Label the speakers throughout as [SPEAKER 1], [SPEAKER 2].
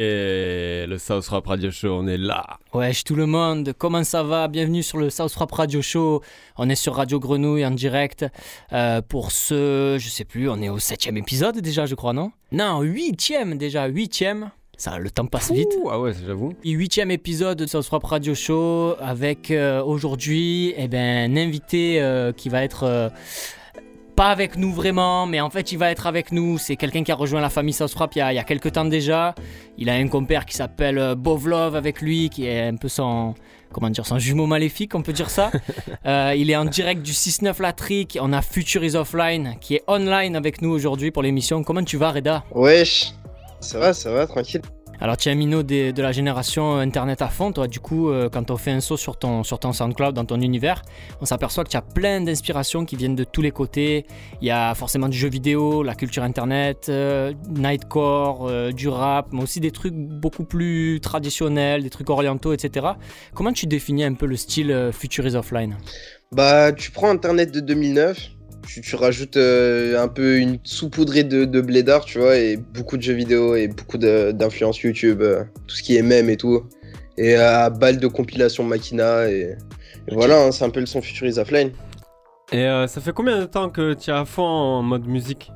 [SPEAKER 1] Et le South Rap Radio Show, on est là.
[SPEAKER 2] Wesh tout le monde, comment ça va? Bienvenue sur le South Rap Radio Show. On est sur Radio Grenouille en direct euh, pour ce, je sais plus, on est au septième épisode déjà, je crois, non? Non, huitième déjà, huitième. Ça, le temps passe vite.
[SPEAKER 1] Ah ouais, j'avoue.
[SPEAKER 2] Huitième épisode de South Rap Radio Show avec euh, aujourd'hui eh ben, un invité euh, qui va être pas avec nous vraiment, mais en fait il va être avec nous. C'est quelqu'un qui a rejoint la famille Rap il y a, il y a quelques temps déjà. Il a un compère qui s'appelle euh, Bovlov avec lui, qui est un peu son, comment dire, son jumeau maléfique, on peut dire ça. Euh, il est en direct du 6-9 La Trick. On a Future is Offline qui est online avec nous aujourd'hui pour l'émission. Comment tu vas Reda?
[SPEAKER 3] Wesh, ça va, ça va, tranquille.
[SPEAKER 2] Alors tu es un minot de la génération Internet à fond, toi du coup euh, quand on fait un saut sur ton, sur ton SoundCloud, dans ton univers, on s'aperçoit que tu as plein d'inspirations qui viennent de tous les côtés. Il y a forcément du jeu vidéo, la culture Internet, euh, Nightcore, euh, du rap, mais aussi des trucs beaucoup plus traditionnels, des trucs orientaux, etc. Comment tu définis un peu le style Future is Offline?
[SPEAKER 3] Bah, tu prends Internet de 2009, tu, tu rajoutes euh, un peu une saupoudrée de, de blédard, tu vois, et beaucoup de jeux vidéo et beaucoup de- d'influence YouTube, euh, tout ce qui est mème et tout. Et à balle de compilation Makina, et, et voilà, hein, c'est un peu le son Futurize Offline.
[SPEAKER 1] Et euh, ça fait combien de temps que tu es à fond en mode musique?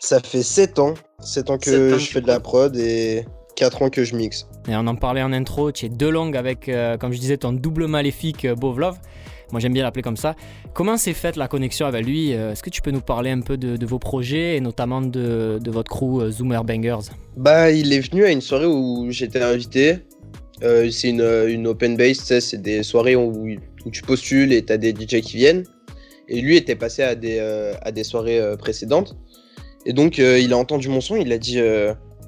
[SPEAKER 3] Ça fait 7 ans, 7 ans que
[SPEAKER 2] ans
[SPEAKER 3] je fais de la prod et 4 ans que je mixe.
[SPEAKER 2] Et on en parlait en intro, tu es deux langues avec, euh, comme je disais, ton double maléfique euh, Bovlov. Moi j'aime bien l'appeler comme ça. Comment s'est faite la connexion avec lui? Euh, Est-ce que tu peux nous parler un peu de, vos projets et notamment de, votre crew euh, Zoomer Bangers?
[SPEAKER 3] Bah, il est venu à une soirée où j'étais invité. Euh, c'est une, une open base, c'est des soirées où, tu postules et t'as des DJ qui viennent. Et lui était passé à des, à des soirées précédentes. Et donc, il a entendu mon son, il a dit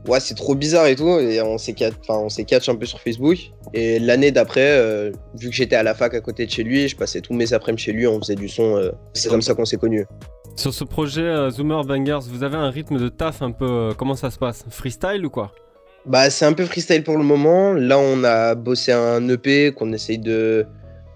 [SPEAKER 3] Ouais, c'est trop bizarre et tout. Et on s'est catch, enfin, on s'est catch un peu sur Facebook. Et l'année d'après, euh, vu que j'étais à la fac à côté de chez lui, je passais tous mes après-midi chez lui, on faisait du son. euh, c'est comme ça qu'on s'est connus.
[SPEAKER 1] Sur ce projet euh, Zoomer Bangers, vous avez un rythme de taf un peu. comment ça se passe? Freestyle ou quoi?
[SPEAKER 3] Bah, c'est un peu freestyle pour le moment. Là, on a bossé un EP qu'on essaye de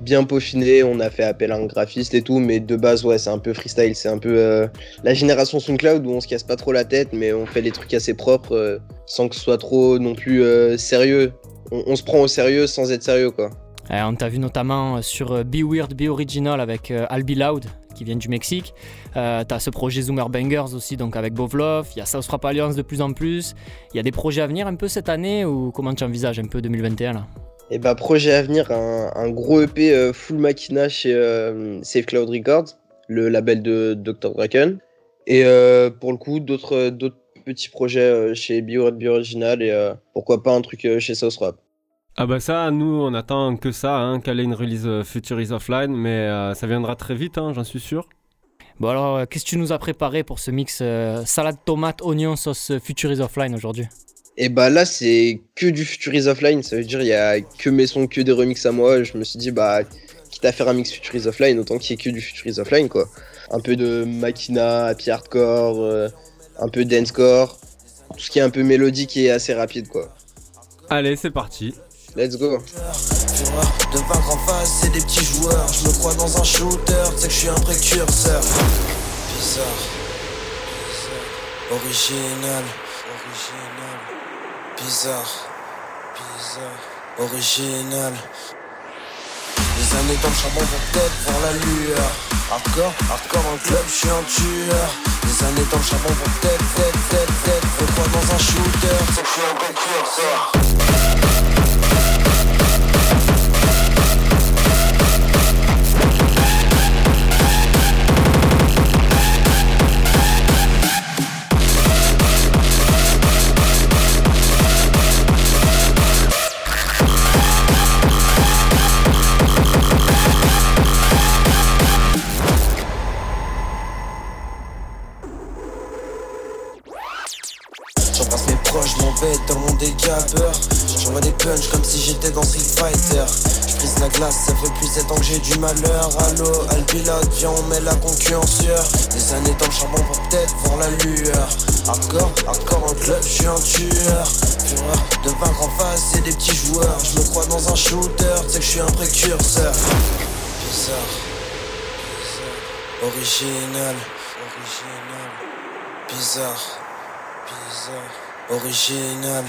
[SPEAKER 3] bien peaufiner. On a fait appel à un graphiste et tout, mais de base, ouais, c'est un peu freestyle. C'est un peu euh, la génération SoundCloud où on se casse pas trop la tête, mais on fait les trucs assez propres euh, sans que ce soit trop non plus euh, sérieux. On, se prend au sérieux sans être sérieux, quoi.
[SPEAKER 2] Euh, On t'a vu notamment sur Be Weird, Be Original avec euh, Albi Loud qui vient du Mexique. Euh, T'as ce projet Zoomer Bangers aussi donc avec Bovlov. Il y a South Alliance de plus en plus. Il y a des projets à venir un peu cette année ou comment tu envisages un peu 2021 là?
[SPEAKER 3] Et bah, projet à venir, un, un gros EP euh, full machina chez euh, Safe Cloud Records, le label de Dr. Draken. Et euh, pour le coup, d'autres d'autres petits projets euh, chez Bio Bio Original et euh, pourquoi pas un truc euh, chez Sauce Rap.
[SPEAKER 1] Ah bah ça, nous on attend que ça, hein, qu'elle ait une release Future is Offline, mais euh, ça viendra très vite, hein, j'en suis sûr.
[SPEAKER 2] Bon alors, qu'est-ce que tu nous as préparé pour ce mix euh, salade tomate oignon sauce Future is Offline aujourd'hui?
[SPEAKER 3] Et bah là, c'est que du Futurize Offline, ça veut dire il y a que mes sons, que des remixes à moi. Je me suis dit, bah, quitte à faire un mix Futurize Offline, autant qu'il y ait que du Futurize Offline, quoi. Un peu de Machina, happy hardcore, euh, un peu dancecore, tout ce qui est un peu mélodique et assez rapide, quoi.
[SPEAKER 1] Allez, c'est parti.
[SPEAKER 3] Let's go.
[SPEAKER 4] Fureur de vaincre en face, c'est des petits joueurs. Je me crois dans un shooter, sais que je suis un précurseur. Bizarre, original, original, bizarre, bizarre, original. Les années dans le charbon vont peut-être voir la lueur. Hardcore, hardcore en club, je suis un tueur. Les années dans le charbon vont peut-être, peut-être, peut-être, peut-être. Dans un shooter, tu sais que je suis un précurseur. J'envoie des punchs comme si j'étais dans Street Fighter. Je brise la glace, ça fait plus de 7 ans que j'ai du malheur. Allo, Alpilote, viens on met la concurrence Des années dans le charbon pour peut-être voir la lueur. Hardcore, hardcore en club, je suis un tueur. Fureur de vaincre en face, c'est des petits joueurs. Je me crois dans un shooter, sais que je suis un précurseur. Bizarre, original, original, bizarre bizarre, original.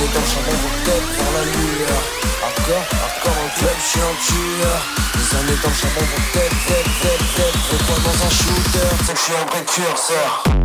[SPEAKER 5] Années dans le charbon vont peut-être vers la lueur. Hardcore, hardcore en club, je suis un tueur. Les années dans charbon vont peut-être, peut-être, peut-être, peut-être dans un shooter, c'est que je suis un précurseur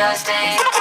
[SPEAKER 6] Vive le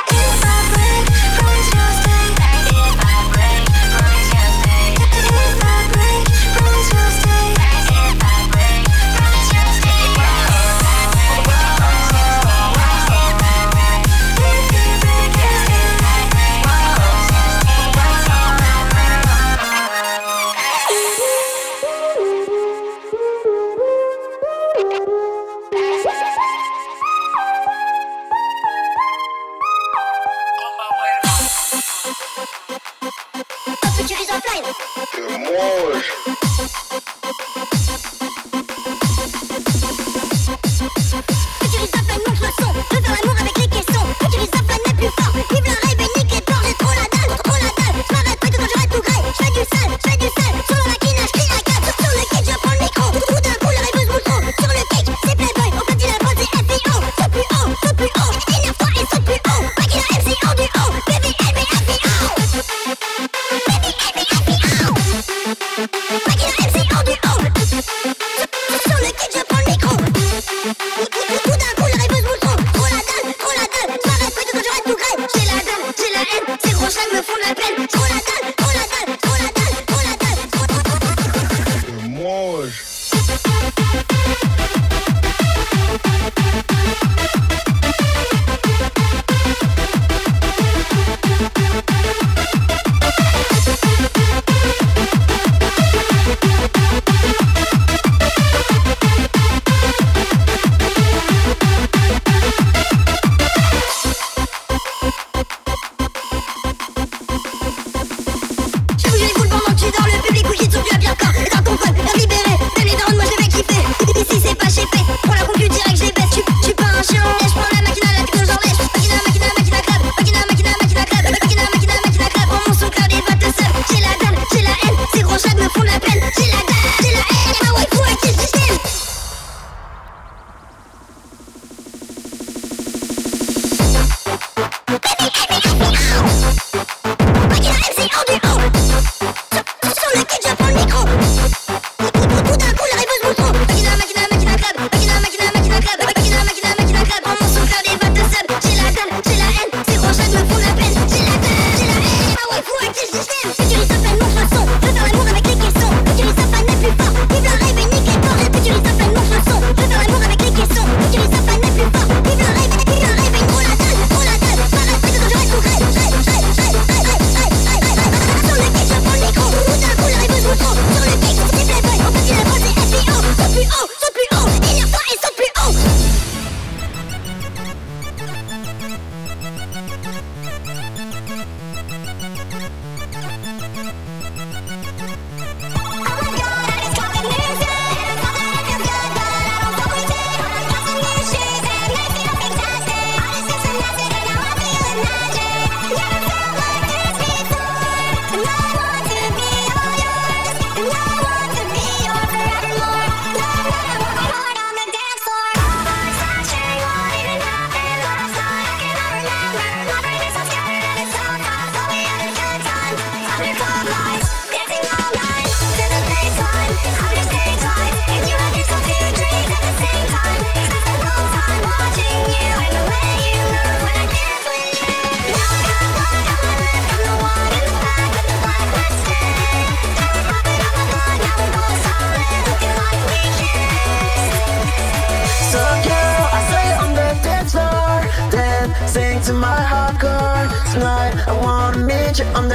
[SPEAKER 7] I'm.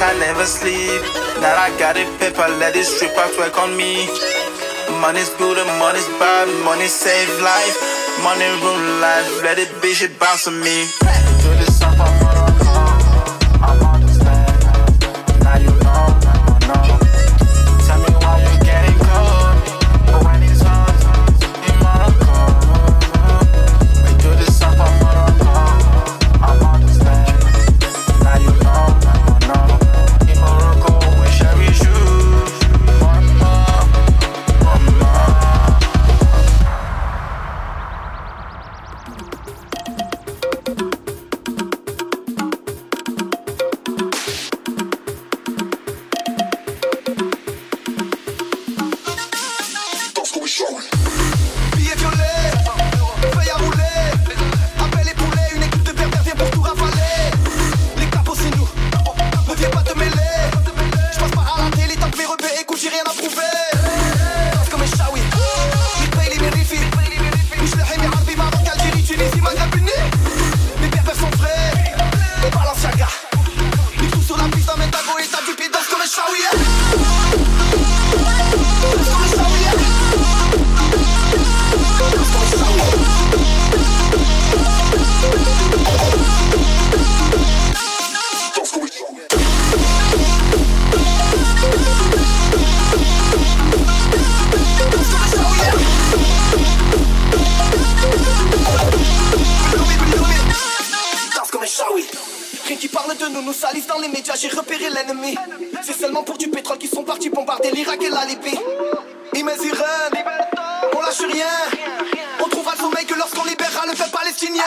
[SPEAKER 7] I never sleep. Now I got it, paper, let it strip out, work on me. Money's good, money's bad, money save life. Money rule life, let it be, shit bounce on me.
[SPEAKER 8] et l'Irak et la Libye. Imez Iran, on lâche rien. On trouvera le sommeil que lorsqu'on libérera le peuple palestinien.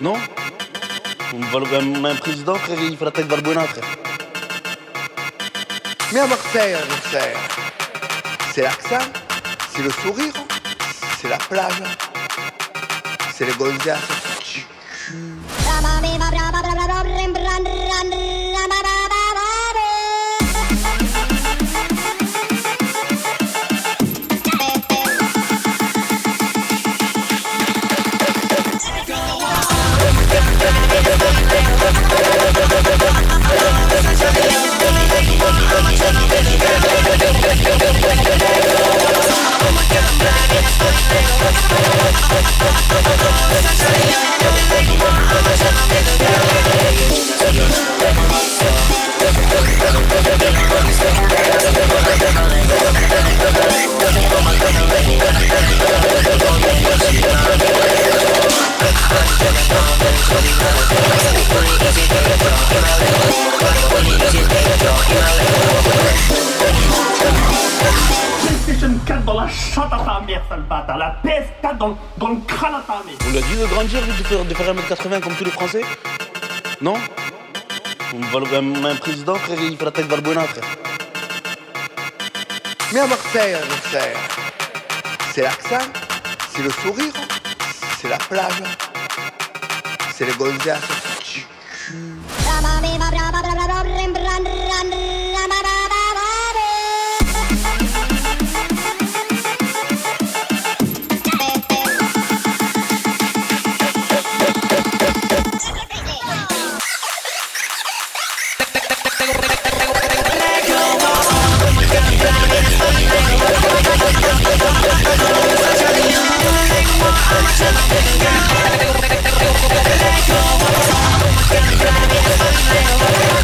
[SPEAKER 9] Non un président, il fait la tête frère.
[SPEAKER 10] Mais à Marseille, frère, c'est l'accent, c'est le sourire, c'est la plage, c'est les gonzesses
[SPEAKER 11] PlayStation 4 dans la chatte à ta mère, sale bâtard. La PS4 dans, dans le crâne à ta mère.
[SPEAKER 9] On l'a dit de grandir, de faire, de faire 1m80 comme tous les Français Non? On va le- un, un président, frère, il fait la tête Valbuena, frère.
[SPEAKER 10] Mais à Marseille, frère, c'est l'accent, c'est le sourire, c'est la plage, c'est les gonzesses
[SPEAKER 12] Let go of the let go of the heart,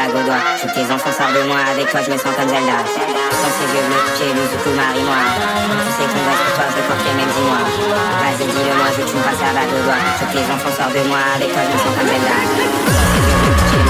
[SPEAKER 12] la
[SPEAKER 13] que tes enfants sortent de moi, avec toi je me sens comme Zelda. Dans ses yeux bleus, j'ai lu tout marie-moi. Tu sais qu'on reste pour toi, je veux porter, même dis-moi. Vas-y, dis-le-moi, je veux que tu me passes la doigt. Je veux que tes enfants sortent de moi, avec toi je me sens comme Zelda.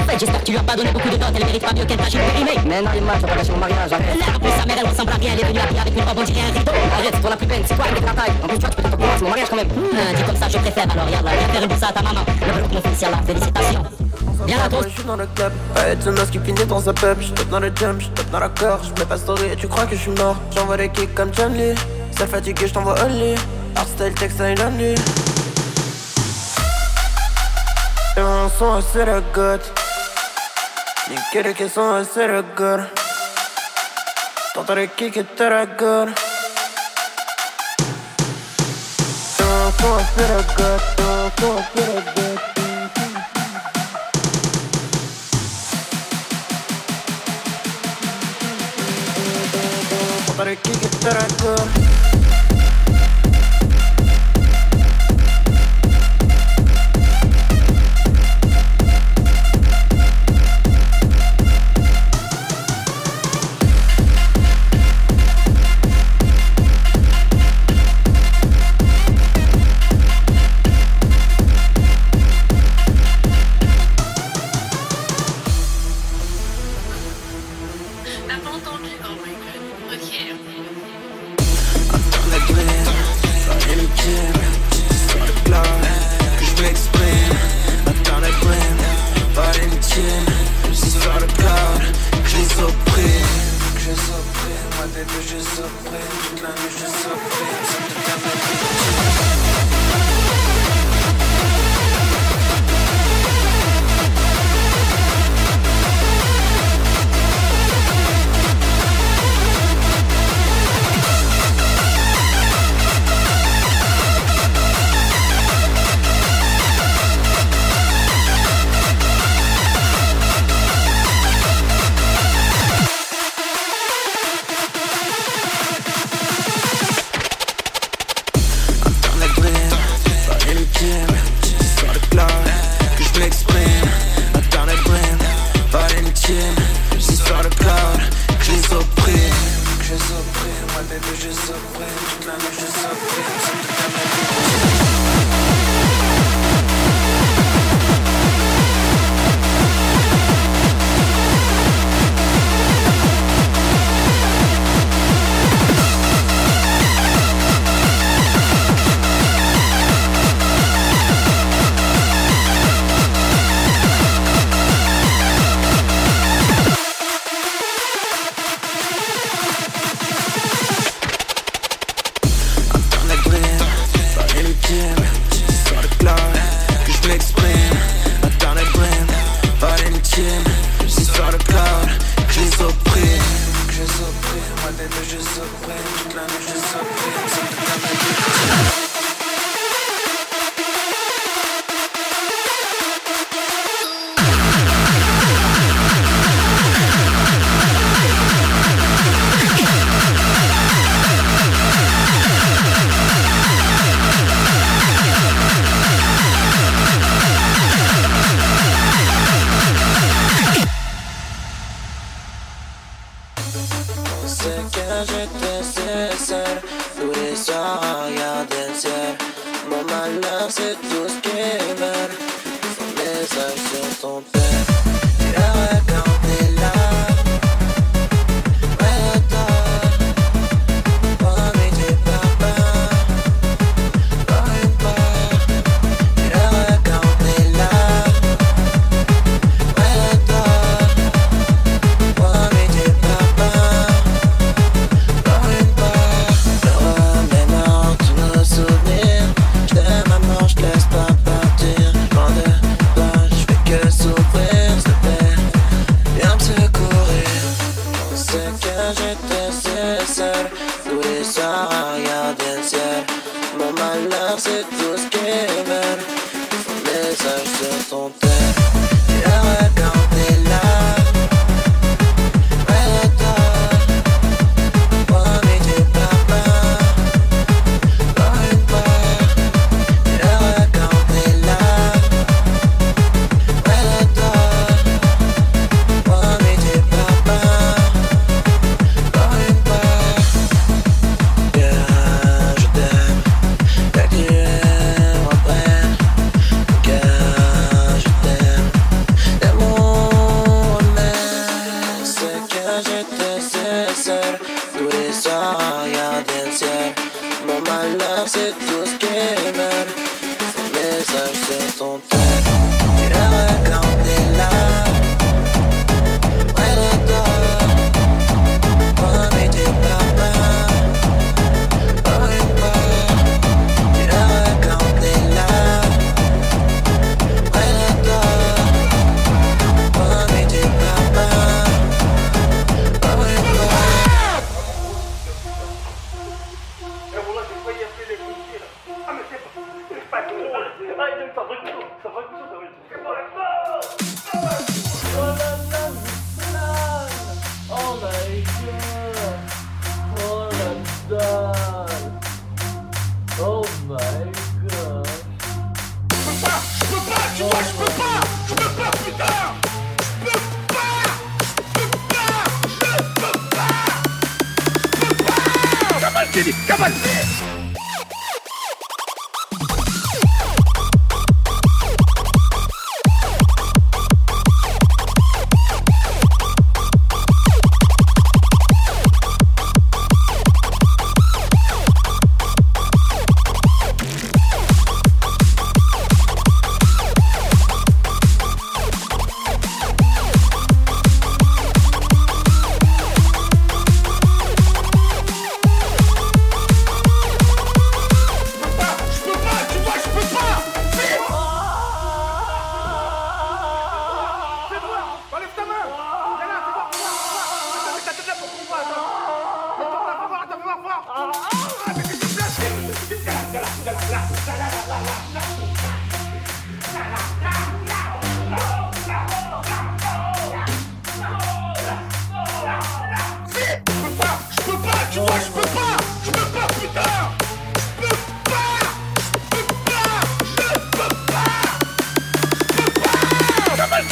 [SPEAKER 13] tu
[SPEAKER 14] lui as pas donné beaucoup de dot Elle mérite pas mieux qu'elle tâche une remake Mais tu vas pas gâcher mon mariage arrête Là en plus sa mère elle ressemble à rien Elle est venue habillée avec une robe on dirait un rideau Arrête, c'est toi la plus belle, c'est toi avec la taille En plus tu vois tu peux te pour moi, c'est mon mariage quand même Hum, Dis comme ça je préfère alors regarde là Viens faire une bourse à ta maman Le velours mon fils y'a là, félicitations Viens là toi
[SPEAKER 8] Je suis dans le club, ouais, ce qui finit dans un pub. Je dans le jump, je dans la cœur, je mets pas story et tu crois que je suis mort. J'envoie des kicks comme John Lee, seul fatigué, je t'envoie only. Hardstyle, textile, la nuit. Et mon son, c'est le god. Niquer les caissons, c'est le god. T'entends les kicks et t'es la god. Et mon son, c'est le god. Et mon son, c'est le god.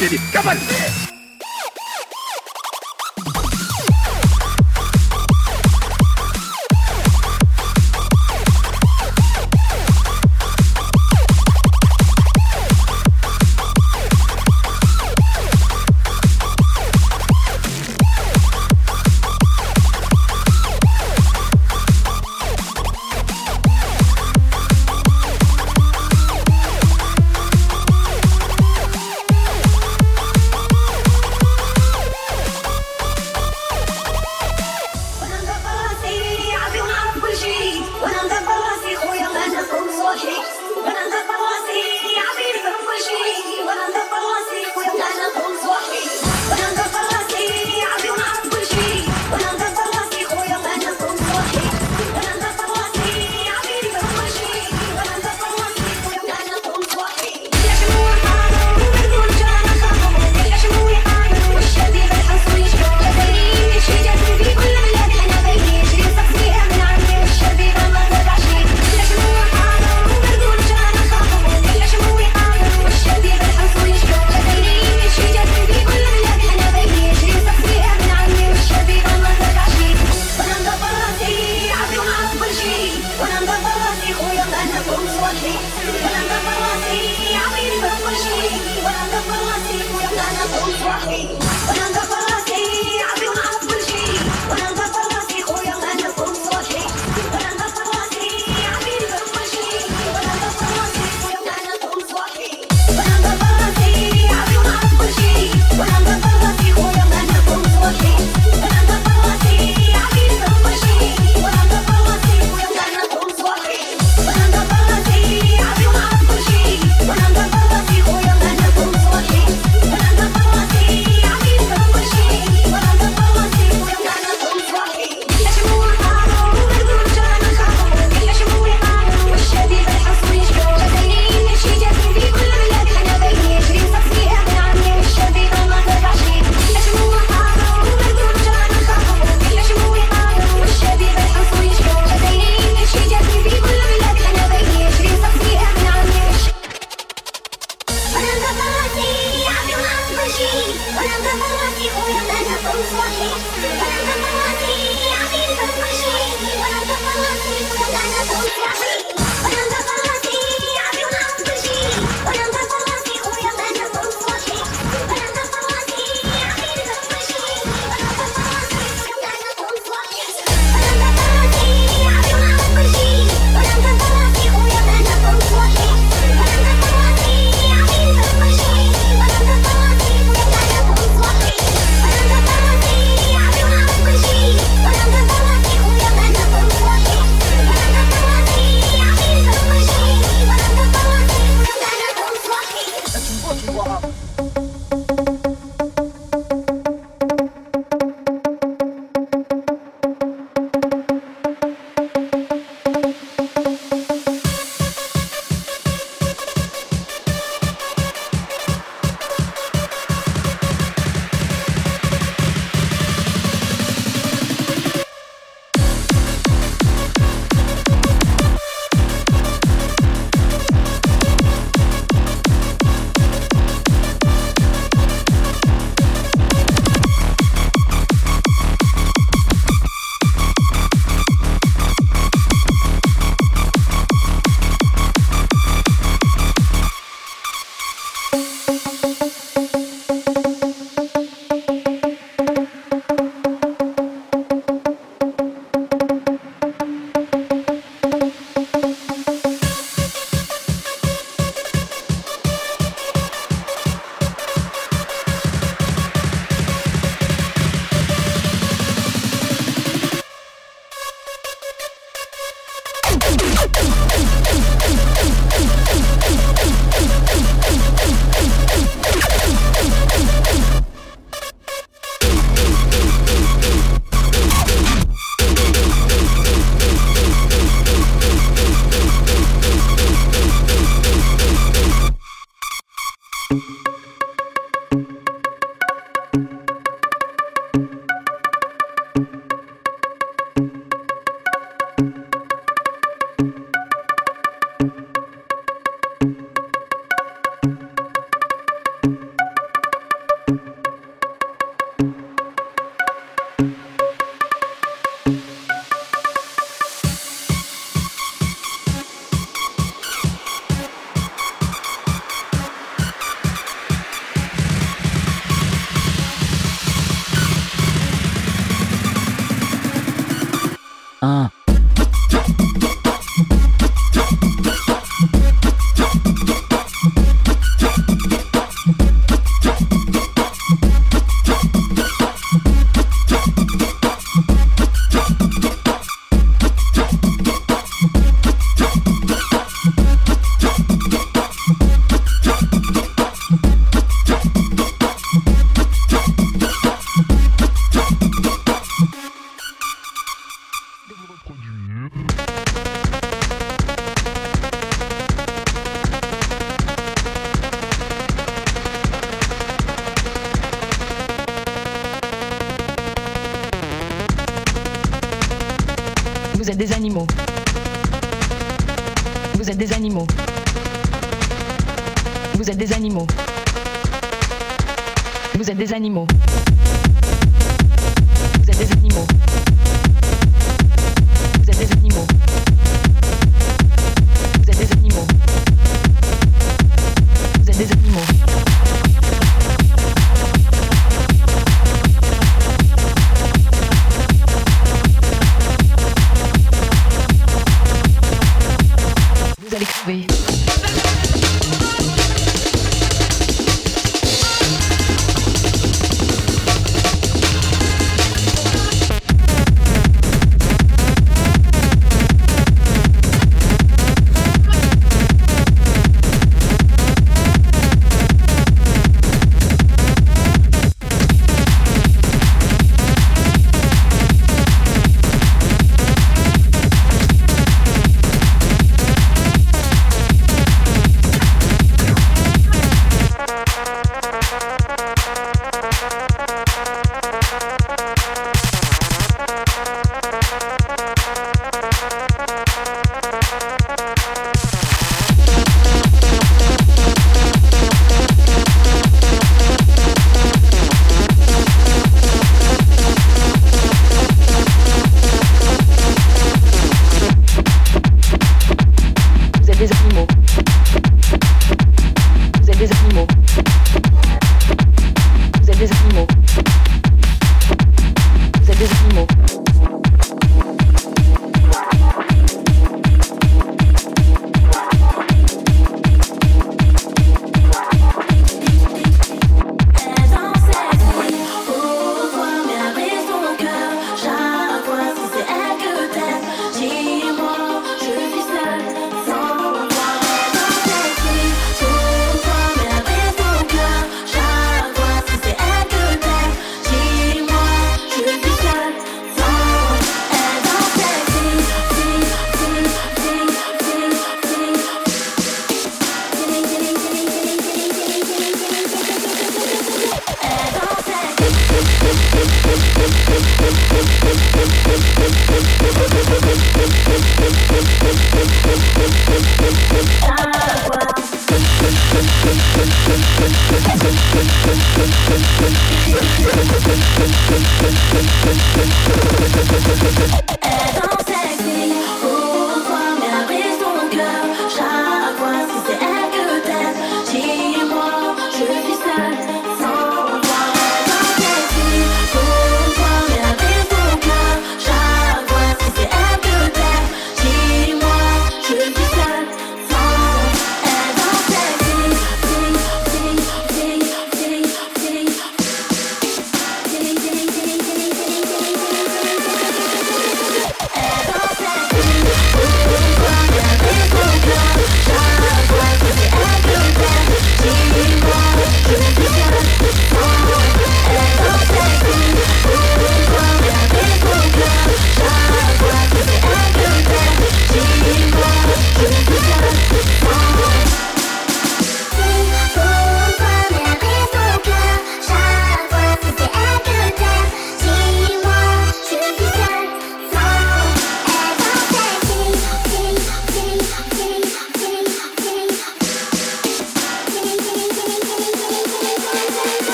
[SPEAKER 15] Pas
[SPEAKER 16] Cabal,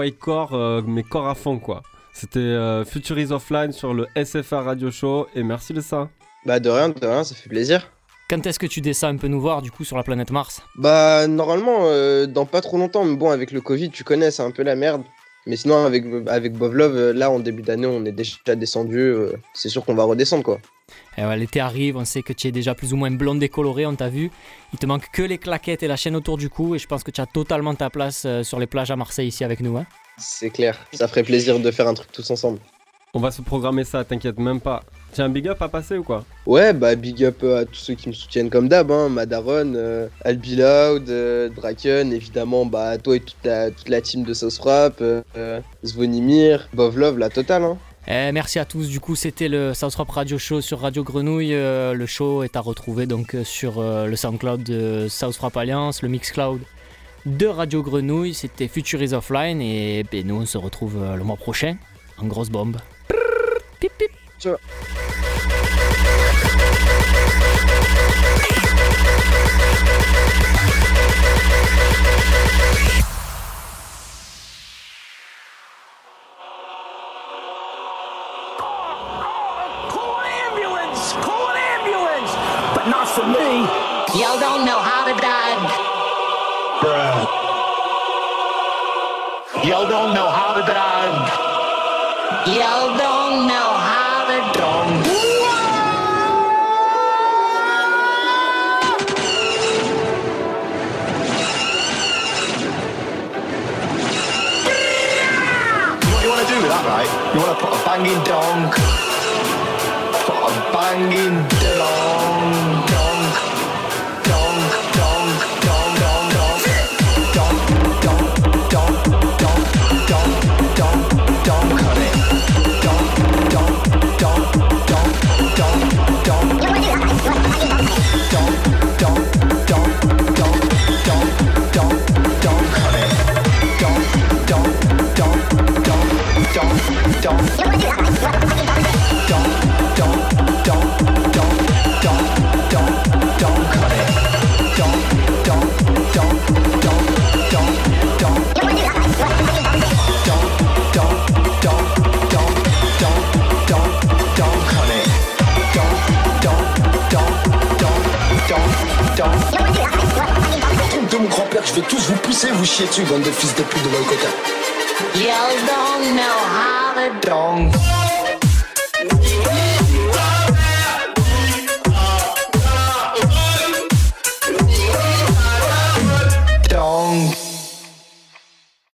[SPEAKER 16] Ah
[SPEAKER 1] ouais, Kawaii Core, euh, mais corps à fond quoi. C'était euh, Future is Offline sur le SFR Radio Show et merci de ça.
[SPEAKER 3] Bah de rien, de rien, ça fait plaisir.
[SPEAKER 2] Quand est-ce que tu descends un peu nous voir du coup sur la planète Mars?
[SPEAKER 3] Bah normalement euh, dans pas trop longtemps, mais bon avec le Covid tu connais c'est un peu la merde. Mais sinon avec, avec Bovlov, euh, là en début d'année on est déjà descendu, euh, c'est sûr qu'on va redescendre quoi.
[SPEAKER 2] Ouais, L'été arrive, on sait que tu es déjà plus ou moins blond décoloré, on t'a vu. Il te manque que les claquettes et la chaîne autour du cou et je pense que tu as totalement ta place euh, sur les plages à Marseille ici avec nous. Hein.
[SPEAKER 3] C'est clair, ça ferait plaisir de faire un truc tous ensemble.
[SPEAKER 1] On va se programmer ça, t'inquiète même pas. Tiens, un big up à passer ou quoi?
[SPEAKER 3] Ouais, bah big up euh, à tous ceux qui me soutiennent comme d'hab, hein, Madaron, euh, Albi Loud, euh, Draken, évidemment, bah toi et toute la, toute la team de Sauce Rap, euh, Zvonimir, Bovlov, la totale. Hein.
[SPEAKER 2] Eh, merci à tous. Du coup, c'était le South Rap Radio Show sur Radio Grenouille. Euh, le show est à retrouver donc euh, sur euh, le SoundCloud de South Rap Alliance, le Mixcloud de Radio Grenouille. C'était Future is Offline et ben, nous on se retrouve euh, le mois prochain en grosse bombe. Pip, pip.
[SPEAKER 3] Ciao.
[SPEAKER 17] hanging. Tous vous poussez, vous chiez dessus, bande de fils de pute de
[SPEAKER 18] to
[SPEAKER 17] Dong.